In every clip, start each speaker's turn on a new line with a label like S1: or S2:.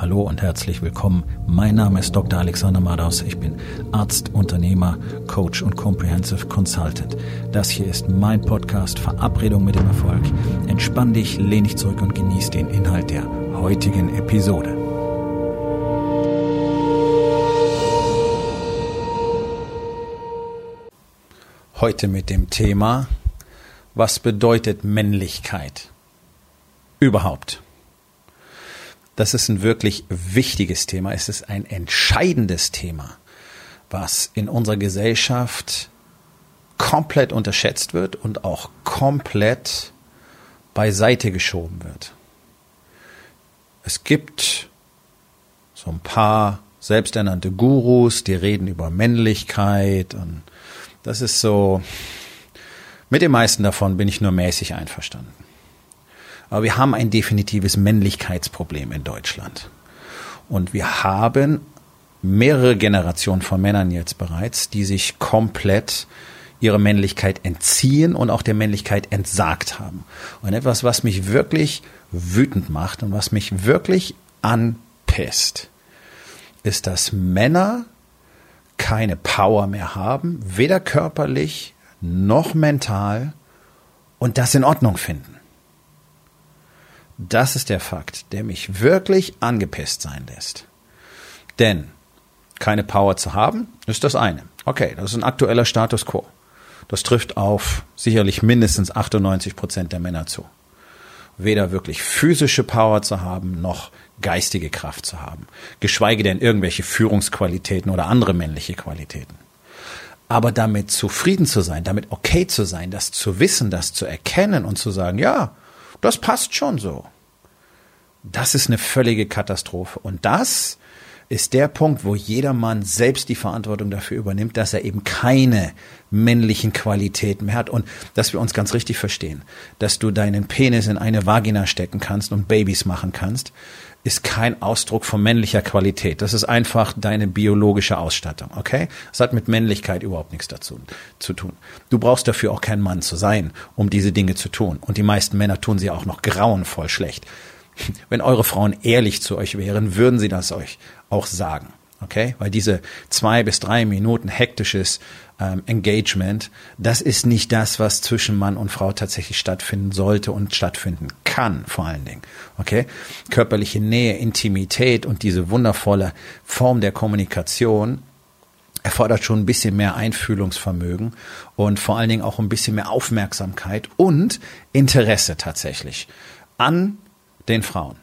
S1: Hallo und herzlich willkommen. Mein Name ist Dr. Alexander Madaus. Ich bin Arzt, Unternehmer, Coach und Comprehensive Consultant. Das hier ist mein Podcast Verabredung mit dem Erfolg. Entspann dich, lehn dich zurück und genieß den Inhalt der heutigen Episode. Heute mit dem Thema, was bedeutet Männlichkeit überhaupt? Das ist ein wirklich wichtiges Thema. Es ist ein entscheidendes Thema, was in unserer Gesellschaft komplett unterschätzt wird und auch komplett beiseite geschoben wird. Es gibt so ein paar selbsternannte Gurus, die reden über Männlichkeit und das ist so, mit den meisten davon bin ich nur mäßig einverstanden. Aber wir haben ein definitives Männlichkeitsproblem in Deutschland. Und wir haben mehrere Generationen von Männern jetzt bereits, die sich komplett ihrer Männlichkeit entziehen und auch der Männlichkeit entsagt haben. Und etwas, was mich wirklich wütend macht und was mich wirklich anpisst, ist, dass Männer keine Power mehr haben, weder körperlich noch mental und das in Ordnung finden. Das ist der Fakt, der mich wirklich angepisst sein lässt. Denn keine Power zu haben, ist das eine. Okay, das ist ein aktueller Status quo. Das trifft auf sicherlich mindestens 98 Prozent der Männer zu. Weder wirklich physische Power zu haben, noch geistige Kraft zu haben. Geschweige denn irgendwelche Führungsqualitäten oder andere männliche Qualitäten. Aber damit zufrieden zu sein, damit okay zu sein, das zu wissen, das zu erkennen und zu sagen, ja, das passt schon so. Das ist eine völlige Katastrophe. Und das ist der Punkt, wo jeder Mann selbst die Verantwortung dafür übernimmt, dass er eben keine männlichen Qualitäten mehr hat. Und dass wir uns ganz richtig verstehen, dass du deinen Penis in eine Vagina stecken kannst und Babys machen kannst, ist kein Ausdruck von männlicher Qualität. Das ist einfach deine biologische Ausstattung, okay? Das hat mit Männlichkeit überhaupt nichts dazu zu tun. Du brauchst dafür auch kein Mann zu sein, um diese Dinge zu tun. Und die meisten Männer tun sie auch noch grauenvoll schlecht. Wenn eure Frauen ehrlich zu euch wären, würden sie das euch auch sagen. Okay? Weil diese zwei bis drei Minuten hektisches ähm, Engagement, das ist nicht das, was zwischen Mann und Frau tatsächlich stattfinden sollte und stattfinden kann, vor allen Dingen. Okay? Körperliche Nähe, Intimität und diese wundervolle Form der Kommunikation erfordert schon ein bisschen mehr Einfühlungsvermögen und vor allen Dingen auch ein bisschen mehr Aufmerksamkeit und Interesse tatsächlich an den Frauen.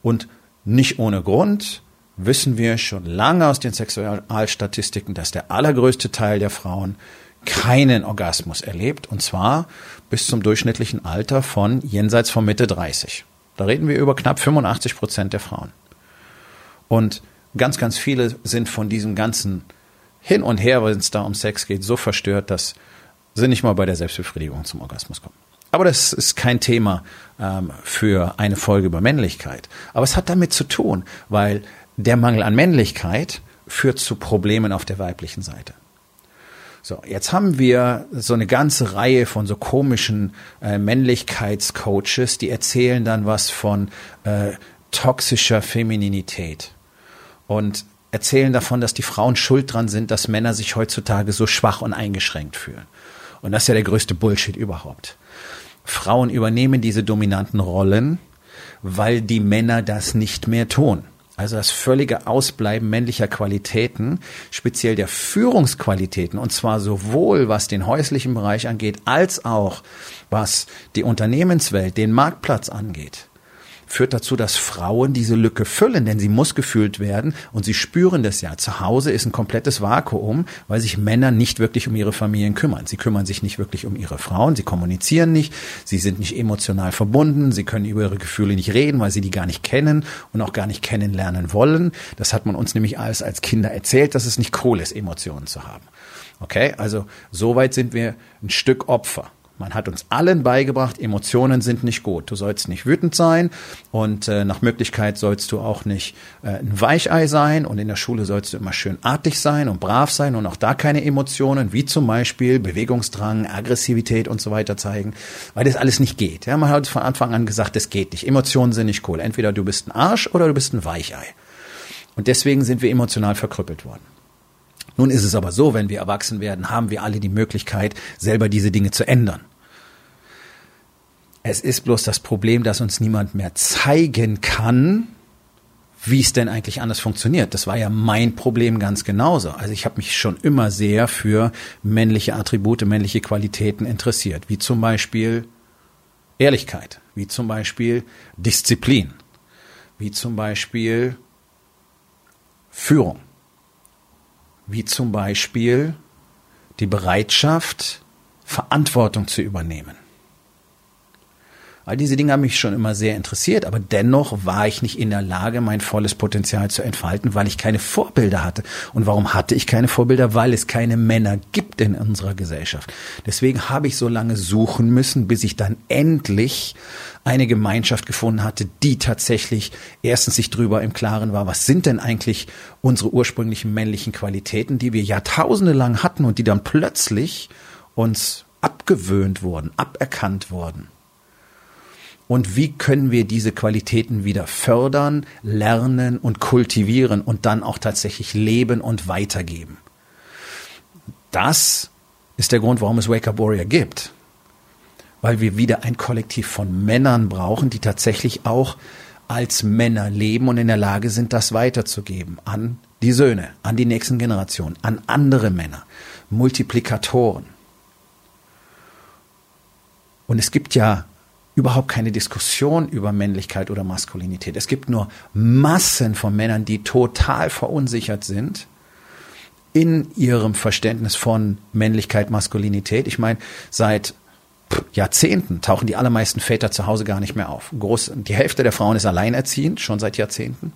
S1: Und nicht ohne Grund wissen wir schon lange aus den Sexualstatistiken, dass der allergrößte Teil der Frauen keinen Orgasmus erlebt, und zwar bis zum durchschnittlichen Alter von jenseits von Mitte 30. Da reden wir über knapp 85 Prozent der Frauen. Und ganz, ganz viele sind von diesem ganzen Hin und Her, wenn es da um Sex geht, so verstört, dass sie nicht mal bei der Selbstbefriedigung zum Orgasmus kommen. Aber das ist kein Thema ähm, für eine Folge über Männlichkeit. Aber es hat damit zu tun, weil der Mangel an Männlichkeit führt zu Problemen auf der weiblichen Seite. So, jetzt haben wir so eine ganze Reihe von so komischen äh, Männlichkeitscoaches, die erzählen dann was von äh, toxischer Femininität und erzählen davon, dass die Frauen schuld dran sind, dass Männer sich heutzutage so schwach und eingeschränkt fühlen. Und das ist ja der größte Bullshit überhaupt. Frauen übernehmen diese dominanten Rollen, weil die Männer das nicht mehr tun. Also das völlige Ausbleiben männlicher Qualitäten, speziell der Führungsqualitäten, und zwar sowohl was den häuslichen Bereich angeht, als auch was die Unternehmenswelt, den Marktplatz angeht führt dazu, dass Frauen diese Lücke füllen, denn sie muss gefüllt werden und sie spüren das ja. Zu Hause ist ein komplettes Vakuum, weil sich Männer nicht wirklich um ihre Familien kümmern. Sie kümmern sich nicht wirklich um ihre Frauen, sie kommunizieren nicht, sie sind nicht emotional verbunden, sie können über ihre Gefühle nicht reden, weil sie die gar nicht kennen und auch gar nicht kennenlernen wollen. Das hat man uns nämlich alles als Kinder erzählt, dass es nicht cool ist, Emotionen zu haben. Okay, also soweit sind wir ein Stück Opfer. Man hat uns allen beigebracht, Emotionen sind nicht gut. Du sollst nicht wütend sein und äh, nach Möglichkeit sollst du auch nicht äh, ein Weichei sein und in der Schule sollst du immer schön artig sein und brav sein und auch da keine Emotionen, wie zum Beispiel Bewegungsdrang, Aggressivität und so weiter zeigen, weil das alles nicht geht. Ja, man hat von Anfang an gesagt, das geht nicht. Emotionen sind nicht cool. Entweder du bist ein Arsch oder du bist ein Weichei. Und deswegen sind wir emotional verkrüppelt worden. Nun ist es aber so, wenn wir erwachsen werden, haben wir alle die Möglichkeit, selber diese Dinge zu ändern. Es ist bloß das Problem, dass uns niemand mehr zeigen kann, wie es denn eigentlich anders funktioniert. Das war ja mein Problem ganz genauso. Also ich habe mich schon immer sehr für männliche Attribute, männliche Qualitäten interessiert, wie zum Beispiel Ehrlichkeit, wie zum Beispiel Disziplin, wie zum Beispiel Führung wie zum Beispiel die Bereitschaft, Verantwortung zu übernehmen. All diese Dinge haben mich schon immer sehr interessiert, aber dennoch war ich nicht in der Lage, mein volles Potenzial zu entfalten, weil ich keine Vorbilder hatte. Und warum hatte ich keine Vorbilder? Weil es keine Männer gibt in unserer Gesellschaft. Deswegen habe ich so lange suchen müssen, bis ich dann endlich eine Gemeinschaft gefunden hatte, die tatsächlich erstens sich drüber im Klaren war, was sind denn eigentlich unsere ursprünglichen männlichen Qualitäten, die wir jahrtausende lang hatten und die dann plötzlich uns abgewöhnt wurden, aberkannt wurden und wie können wir diese Qualitäten wieder fördern, lernen und kultivieren und dann auch tatsächlich leben und weitergeben. Das ist der Grund, warum es Wake Up Warrior gibt. Weil wir wieder ein Kollektiv von Männern brauchen, die tatsächlich auch als Männer leben und in der Lage sind, das weiterzugeben an die Söhne, an die nächsten Generationen, an andere Männer, Multiplikatoren. Und es gibt ja überhaupt keine Diskussion über Männlichkeit oder Maskulinität. Es gibt nur Massen von Männern, die total verunsichert sind in ihrem Verständnis von Männlichkeit, Maskulinität. Ich meine, seit Jahrzehnten tauchen die allermeisten Väter zu Hause gar nicht mehr auf. Groß, die Hälfte der Frauen ist alleinerziehend, schon seit Jahrzehnten.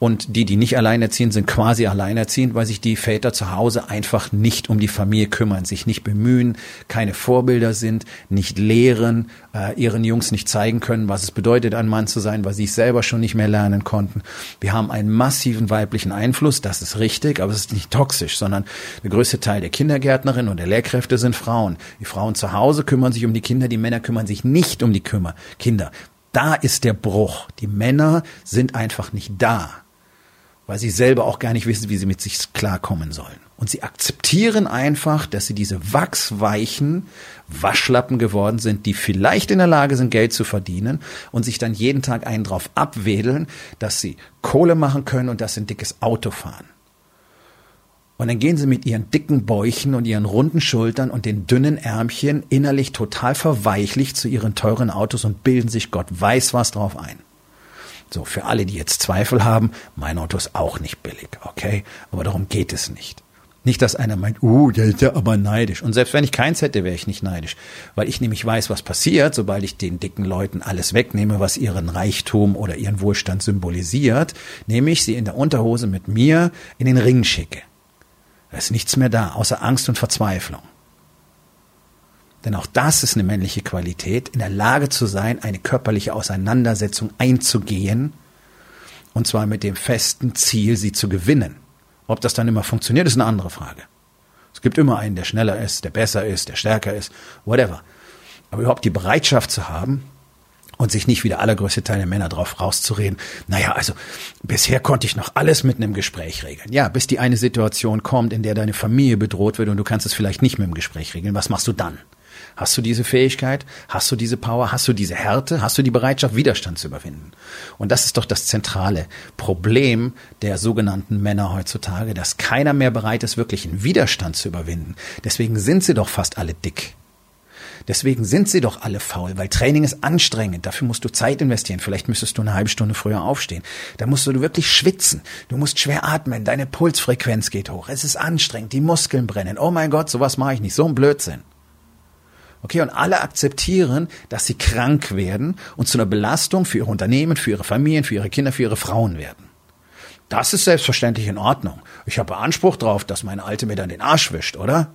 S1: Und die, die nicht alleinerziehend sind, quasi alleinerziehend, weil sich die Väter zu Hause einfach nicht um die Familie kümmern, sich nicht bemühen, keine Vorbilder sind, nicht lehren, äh, ihren Jungs nicht zeigen können, was es bedeutet, ein Mann zu sein, weil sie es selber schon nicht mehr lernen konnten. Wir haben einen massiven weiblichen Einfluss, das ist richtig, aber es ist nicht toxisch, sondern der größte Teil der Kindergärtnerinnen und der Lehrkräfte sind Frauen. Die Frauen zu Hause kümmern sich um die Kinder, die Männer kümmern sich nicht um die Kümmer Kinder. Da ist der Bruch. Die Männer sind einfach nicht da weil sie selber auch gar nicht wissen, wie sie mit sich klarkommen sollen. Und sie akzeptieren einfach, dass sie diese wachsweichen Waschlappen geworden sind, die vielleicht in der Lage sind, Geld zu verdienen und sich dann jeden Tag einen drauf abwedeln, dass sie Kohle machen können und dass sie ein dickes Auto fahren. Und dann gehen sie mit ihren dicken Bäuchen und ihren runden Schultern und den dünnen Ärmchen innerlich total verweichlicht zu ihren teuren Autos und bilden sich Gott weiß was drauf ein. So, für alle, die jetzt Zweifel haben, mein Auto ist auch nicht billig, okay? Aber darum geht es nicht. Nicht, dass einer meint, uh, der ist ja aber neidisch. Und selbst wenn ich keins hätte, wäre ich nicht neidisch. Weil ich nämlich weiß, was passiert, sobald ich den dicken Leuten alles wegnehme, was ihren Reichtum oder ihren Wohlstand symbolisiert, nämlich sie in der Unterhose mit mir in den Ring schicke. Da ist nichts mehr da, außer Angst und Verzweiflung. Denn auch das ist eine männliche Qualität, in der Lage zu sein, eine körperliche Auseinandersetzung einzugehen, und zwar mit dem festen Ziel, sie zu gewinnen. Ob das dann immer funktioniert, ist eine andere Frage. Es gibt immer einen, der schneller ist, der besser ist, der stärker ist, whatever. Aber überhaupt die Bereitschaft zu haben und sich nicht wie der allergrößte Teil der Männer drauf rauszureden, naja, also bisher konnte ich noch alles mit einem Gespräch regeln. Ja, bis die eine Situation kommt, in der deine Familie bedroht wird und du kannst es vielleicht nicht mit dem Gespräch regeln. Was machst du dann? Hast du diese Fähigkeit? Hast du diese Power? Hast du diese Härte? Hast du die Bereitschaft, Widerstand zu überwinden? Und das ist doch das zentrale Problem der sogenannten Männer heutzutage, dass keiner mehr bereit ist, wirklich einen Widerstand zu überwinden. Deswegen sind sie doch fast alle dick. Deswegen sind sie doch alle faul, weil Training ist anstrengend. Dafür musst du Zeit investieren. Vielleicht müsstest du eine halbe Stunde früher aufstehen. Da musst du wirklich schwitzen. Du musst schwer atmen. Deine Pulsfrequenz geht hoch. Es ist anstrengend. Die Muskeln brennen. Oh mein Gott, sowas mache ich nicht. So ein Blödsinn. Okay, und alle akzeptieren, dass sie krank werden und zu einer Belastung für ihre Unternehmen, für ihre Familien, für ihre Kinder, für ihre Frauen werden. Das ist selbstverständlich in Ordnung. Ich habe Anspruch drauf, dass meine Alte mir dann den Arsch wischt, oder?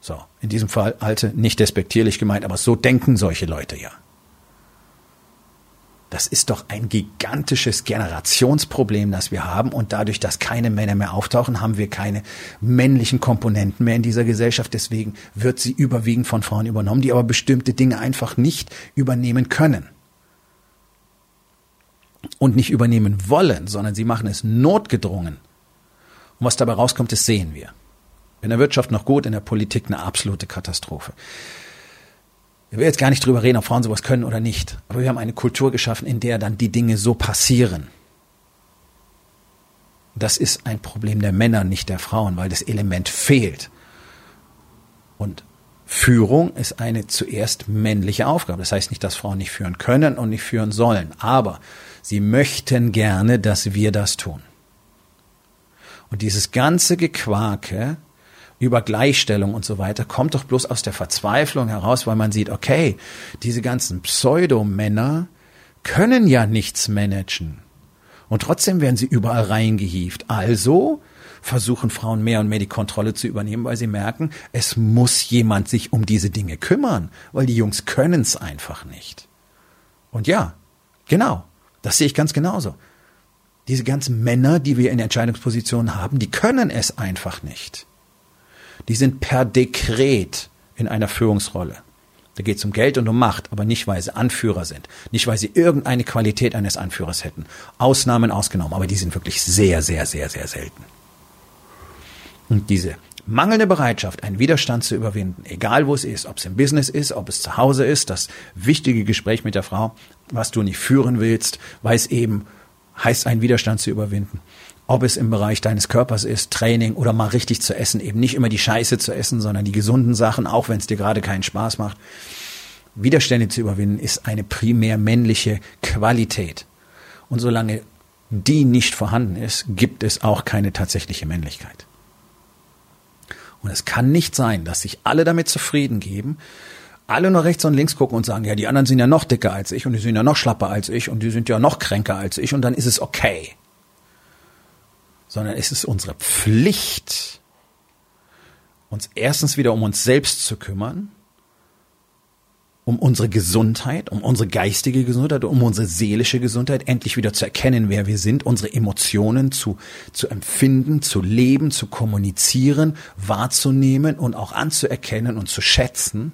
S1: So, in diesem Fall alte, nicht despektierlich gemeint, aber so denken solche Leute ja. Das ist doch ein gigantisches Generationsproblem, das wir haben. Und dadurch, dass keine Männer mehr auftauchen, haben wir keine männlichen Komponenten mehr in dieser Gesellschaft. Deswegen wird sie überwiegend von Frauen übernommen, die aber bestimmte Dinge einfach nicht übernehmen können. Und nicht übernehmen wollen, sondern sie machen es notgedrungen. Und was dabei rauskommt, das sehen wir. In der Wirtschaft noch gut, in der Politik eine absolute Katastrophe. Ich will jetzt gar nicht drüber reden, ob Frauen sowas können oder nicht. Aber wir haben eine Kultur geschaffen, in der dann die Dinge so passieren. Das ist ein Problem der Männer, nicht der Frauen, weil das Element fehlt. Und Führung ist eine zuerst männliche Aufgabe. Das heißt nicht, dass Frauen nicht führen können und nicht führen sollen. Aber sie möchten gerne, dass wir das tun. Und dieses ganze Gequake über Gleichstellung und so weiter, kommt doch bloß aus der Verzweiflung heraus, weil man sieht, okay, diese ganzen Pseudomänner können ja nichts managen. Und trotzdem werden sie überall reingehieft. Also versuchen Frauen mehr und mehr die Kontrolle zu übernehmen, weil sie merken, es muss jemand sich um diese Dinge kümmern, weil die Jungs können es einfach nicht. Und ja, genau, das sehe ich ganz genauso. Diese ganzen Männer, die wir in Entscheidungspositionen haben, die können es einfach nicht die sind per Dekret in einer Führungsrolle. Da geht es um Geld und um Macht, aber nicht, weil sie Anführer sind, nicht, weil sie irgendeine Qualität eines Anführers hätten. Ausnahmen ausgenommen, aber die sind wirklich sehr, sehr, sehr, sehr selten. Und diese mangelnde Bereitschaft, einen Widerstand zu überwinden, egal wo es ist, ob es im Business ist, ob es zu Hause ist, das wichtige Gespräch mit der Frau, was du nicht führen willst, weil es eben heißt, einen Widerstand zu überwinden ob es im Bereich deines Körpers ist, Training oder mal richtig zu essen, eben nicht immer die Scheiße zu essen, sondern die gesunden Sachen, auch wenn es dir gerade keinen Spaß macht. Widerstände zu überwinden ist eine primär männliche Qualität. Und solange die nicht vorhanden ist, gibt es auch keine tatsächliche Männlichkeit. Und es kann nicht sein, dass sich alle damit zufrieden geben, alle nur rechts und links gucken und sagen, ja, die anderen sind ja noch dicker als ich und die sind ja noch schlapper als ich und die sind ja noch kränker als ich und dann ist es okay sondern es ist unsere Pflicht, uns erstens wieder um uns selbst zu kümmern, um unsere Gesundheit, um unsere geistige Gesundheit, um unsere seelische Gesundheit, endlich wieder zu erkennen, wer wir sind, unsere Emotionen zu, zu empfinden, zu leben, zu kommunizieren, wahrzunehmen und auch anzuerkennen und zu schätzen.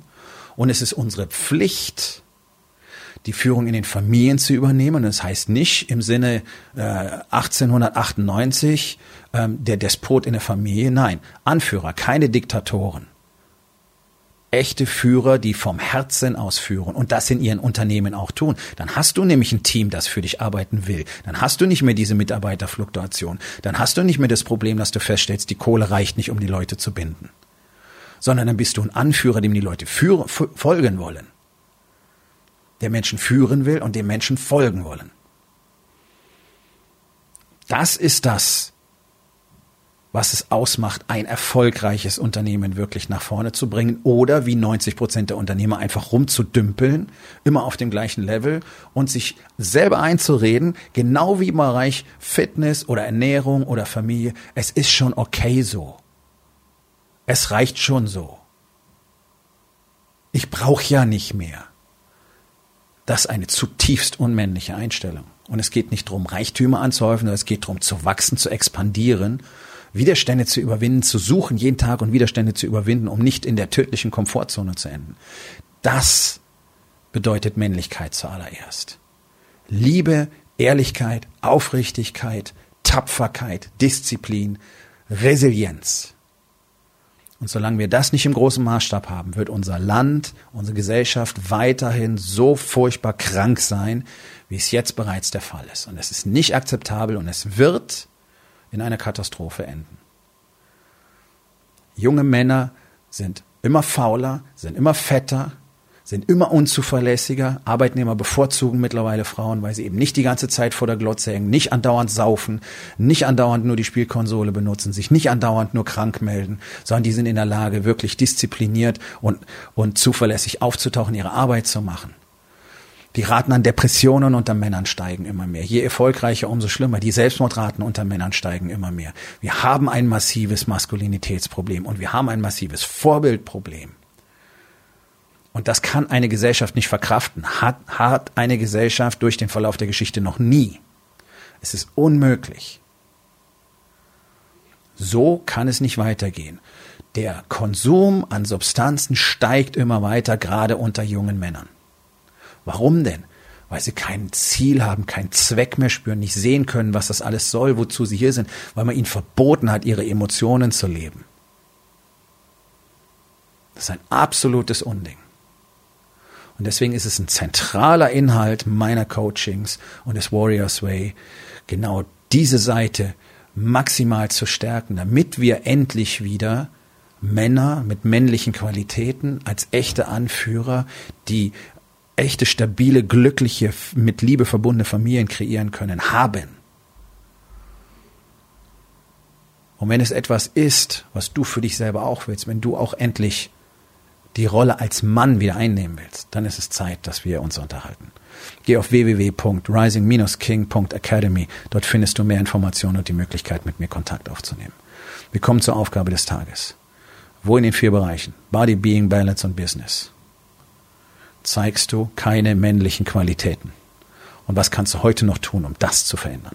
S1: Und es ist unsere Pflicht, die Führung in den Familien zu übernehmen. Das heißt nicht im Sinne äh, 1898 ähm, der Despot in der Familie. Nein, Anführer, keine Diktatoren. Echte Führer, die vom Herzen aus führen und das in ihren Unternehmen auch tun. Dann hast du nämlich ein Team, das für dich arbeiten will. Dann hast du nicht mehr diese Mitarbeiterfluktuation. Dann hast du nicht mehr das Problem, dass du feststellst, die Kohle reicht nicht, um die Leute zu binden. Sondern dann bist du ein Anführer, dem die Leute führen, folgen wollen der Menschen führen will und dem Menschen folgen wollen. Das ist das, was es ausmacht, ein erfolgreiches Unternehmen wirklich nach vorne zu bringen oder wie 90 Prozent der Unternehmer einfach rumzudümpeln, immer auf dem gleichen Level und sich selber einzureden, genau wie im Bereich Fitness oder Ernährung oder Familie, es ist schon okay so. Es reicht schon so. Ich brauche ja nicht mehr. Das ist eine zutiefst unmännliche Einstellung. Und es geht nicht darum, Reichtümer anzuhäufen, sondern es geht darum, zu wachsen, zu expandieren, Widerstände zu überwinden, zu suchen jeden Tag und Widerstände zu überwinden, um nicht in der tödlichen Komfortzone zu enden. Das bedeutet Männlichkeit zuallererst. Liebe, Ehrlichkeit, Aufrichtigkeit, Tapferkeit, Disziplin, Resilienz. Und solange wir das nicht im großen Maßstab haben, wird unser Land, unsere Gesellschaft weiterhin so furchtbar krank sein, wie es jetzt bereits der Fall ist. Und es ist nicht akzeptabel und es wird in einer Katastrophe enden. Junge Männer sind immer fauler, sind immer fetter, sind immer unzuverlässiger. Arbeitnehmer bevorzugen mittlerweile Frauen, weil sie eben nicht die ganze Zeit vor der Glotze hängen, nicht andauernd saufen, nicht andauernd nur die Spielkonsole benutzen, sich nicht andauernd nur krank melden, sondern die sind in der Lage, wirklich diszipliniert und, und zuverlässig aufzutauchen, ihre Arbeit zu machen. Die Raten an Depressionen unter Männern steigen immer mehr. Je erfolgreicher, umso schlimmer. Die Selbstmordraten unter Männern steigen immer mehr. Wir haben ein massives Maskulinitätsproblem und wir haben ein massives Vorbildproblem. Und das kann eine Gesellschaft nicht verkraften. Hat, hat eine Gesellschaft durch den Verlauf der Geschichte noch nie. Es ist unmöglich. So kann es nicht weitergehen. Der Konsum an Substanzen steigt immer weiter, gerade unter jungen Männern. Warum denn? Weil sie kein Ziel haben, keinen Zweck mehr spüren, nicht sehen können, was das alles soll, wozu sie hier sind, weil man ihnen verboten hat, ihre Emotionen zu leben. Das ist ein absolutes Unding. Und deswegen ist es ein zentraler Inhalt meiner Coachings und des Warriors Way, genau diese Seite maximal zu stärken, damit wir endlich wieder Männer mit männlichen Qualitäten als echte Anführer, die echte, stabile, glückliche, mit Liebe verbundene Familien kreieren können, haben. Und wenn es etwas ist, was du für dich selber auch willst, wenn du auch endlich die Rolle als Mann wieder einnehmen willst, dann ist es Zeit, dass wir uns unterhalten. Geh auf www.rising-king.academy. Dort findest du mehr Informationen und die Möglichkeit, mit mir Kontakt aufzunehmen. Wir kommen zur Aufgabe des Tages. Wo in den vier Bereichen Body, Being, Balance und Business zeigst du keine männlichen Qualitäten? Und was kannst du heute noch tun, um das zu verändern?